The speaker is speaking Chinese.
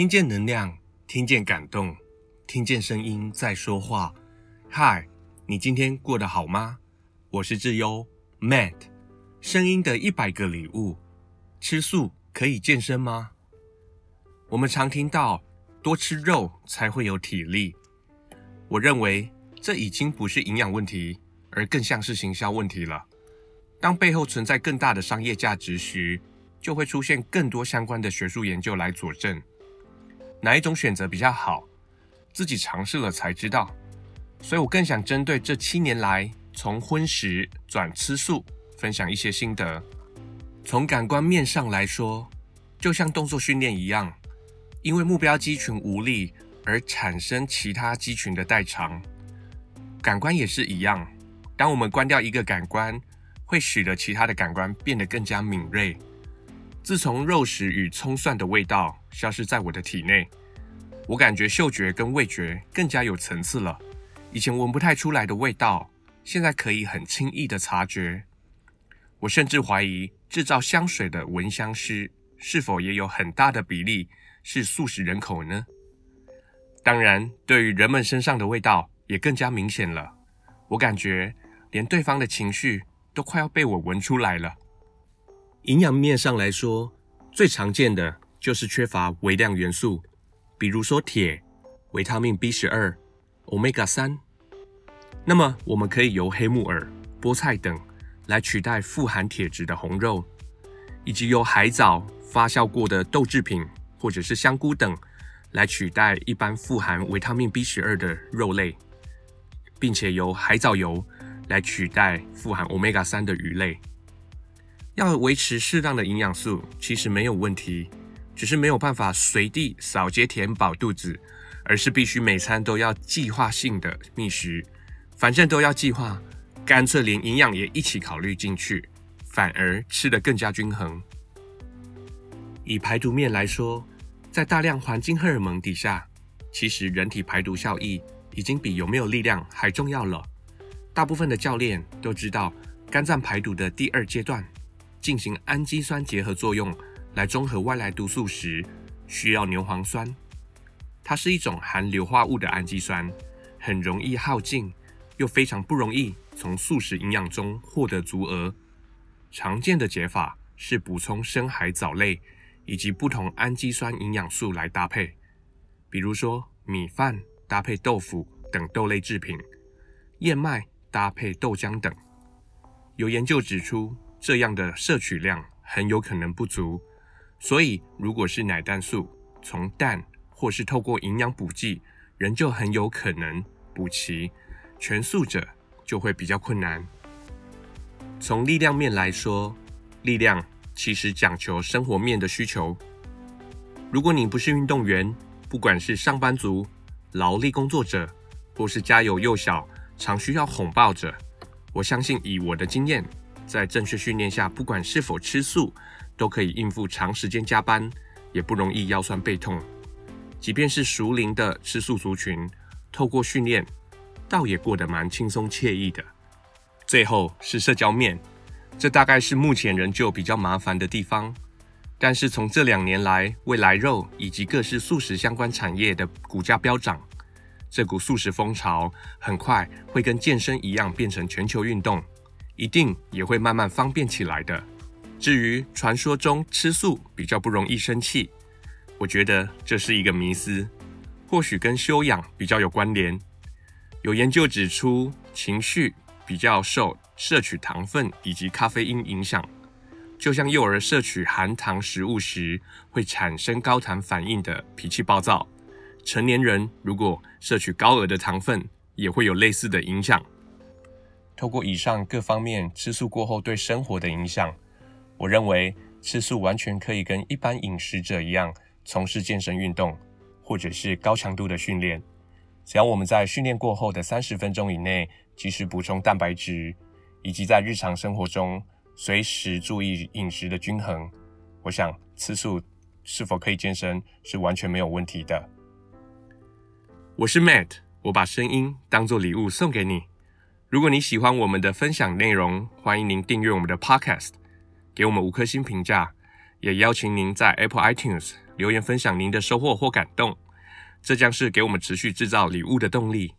听见能量，听见感动，听见声音在说话。嗨，你今天过得好吗？我是智优 Matt。声音的一百个礼物，吃素可以健身吗？我们常听到多吃肉才会有体力，我认为这已经不是营养问题，而更像是行销问题了。当背后存在更大的商业价值时，就会出现更多相关的学术研究来佐证。哪一种选择比较好，自己尝试了才知道。所以我更想针对这七年来从荤食转吃素，分享一些心得。从感官面上来说，就像动作训练一样，因为目标肌群无力而产生其他肌群的代偿。感官也是一样，当我们关掉一个感官，会使得其他的感官变得更加敏锐。自从肉食与葱蒜的味道消失在我的体内，我感觉嗅觉跟味觉更加有层次了。以前闻不太出来的味道，现在可以很轻易的察觉。我甚至怀疑制造香水的闻香师是否也有很大的比例是素食人口呢？当然，对于人们身上的味道也更加明显了。我感觉连对方的情绪。都快要被我闻出来了。营养面上来说，最常见的就是缺乏微量元素，比如说铁、维他命 B 十二、Omega 三。那么，我们可以由黑木耳、菠菜等来取代富含铁质的红肉，以及由海藻发酵过的豆制品或者是香菇等来取代一般富含维他命 B 十二的肉类，并且由海藻油。来取代富含 Omega 三的鱼类，要维持适当的营养素其实没有问题，只是没有办法随地扫街填饱肚子，而是必须每餐都要计划性的觅食，反正都要计划，干脆连营养也一起考虑进去，反而吃得更加均衡。以排毒面来说，在大量环境荷尔蒙底下，其实人体排毒效益已经比有没有力量还重要了。大部分的教练都知道，肝脏排毒的第二阶段，进行氨基酸结合作用来中和外来毒素时，需要牛磺酸。它是一种含硫化物的氨基酸，很容易耗尽，又非常不容易从素食营养中获得足额。常见的解法是补充深海藻类以及不同氨基酸营养素来搭配，比如说米饭搭配豆腐等豆类制品，燕麦。搭配豆浆等，有研究指出，这样的摄取量很有可能不足，所以如果是奶蛋素，从蛋或是透过营养补剂，仍旧很有可能补齐，全素者就会比较困难。从力量面来说，力量其实讲求生活面的需求。如果你不是运动员，不管是上班族、劳力工作者，或是家有幼小，常需要哄抱着，我相信以我的经验，在正确训练下，不管是否吃素，都可以应付长时间加班，也不容易腰酸背痛。即便是熟龄的吃素族群，透过训练，倒也过得蛮轻松惬意的。最后是社交面，这大概是目前仍旧比较麻烦的地方。但是从这两年来，未来肉以及各式素食相关产业的股价飙涨。这股素食风潮很快会跟健身一样变成全球运动，一定也会慢慢方便起来的。至于传说中吃素比较不容易生气，我觉得这是一个迷思，或许跟修养比较有关联。有研究指出，情绪比较受摄取糖分以及咖啡因影响，就像幼儿摄取含糖食物时会产生高糖反应的脾气暴躁。成年人如果摄取高额的糖分，也会有类似的影响。透过以上各方面吃素过后对生活的影响，我认为吃素完全可以跟一般饮食者一样，从事健身运动，或者是高强度的训练。只要我们在训练过后的三十分钟以内及时补充蛋白质，以及在日常生活中随时注意饮食的均衡，我想吃素是否可以健身是完全没有问题的。我是 Matt，我把声音当做礼物送给你。如果你喜欢我们的分享内容，欢迎您订阅我们的 Podcast，给我们五颗星评价，也邀请您在 Apple iTunes 留言分享您的收获或感动，这将是给我们持续制造礼物的动力。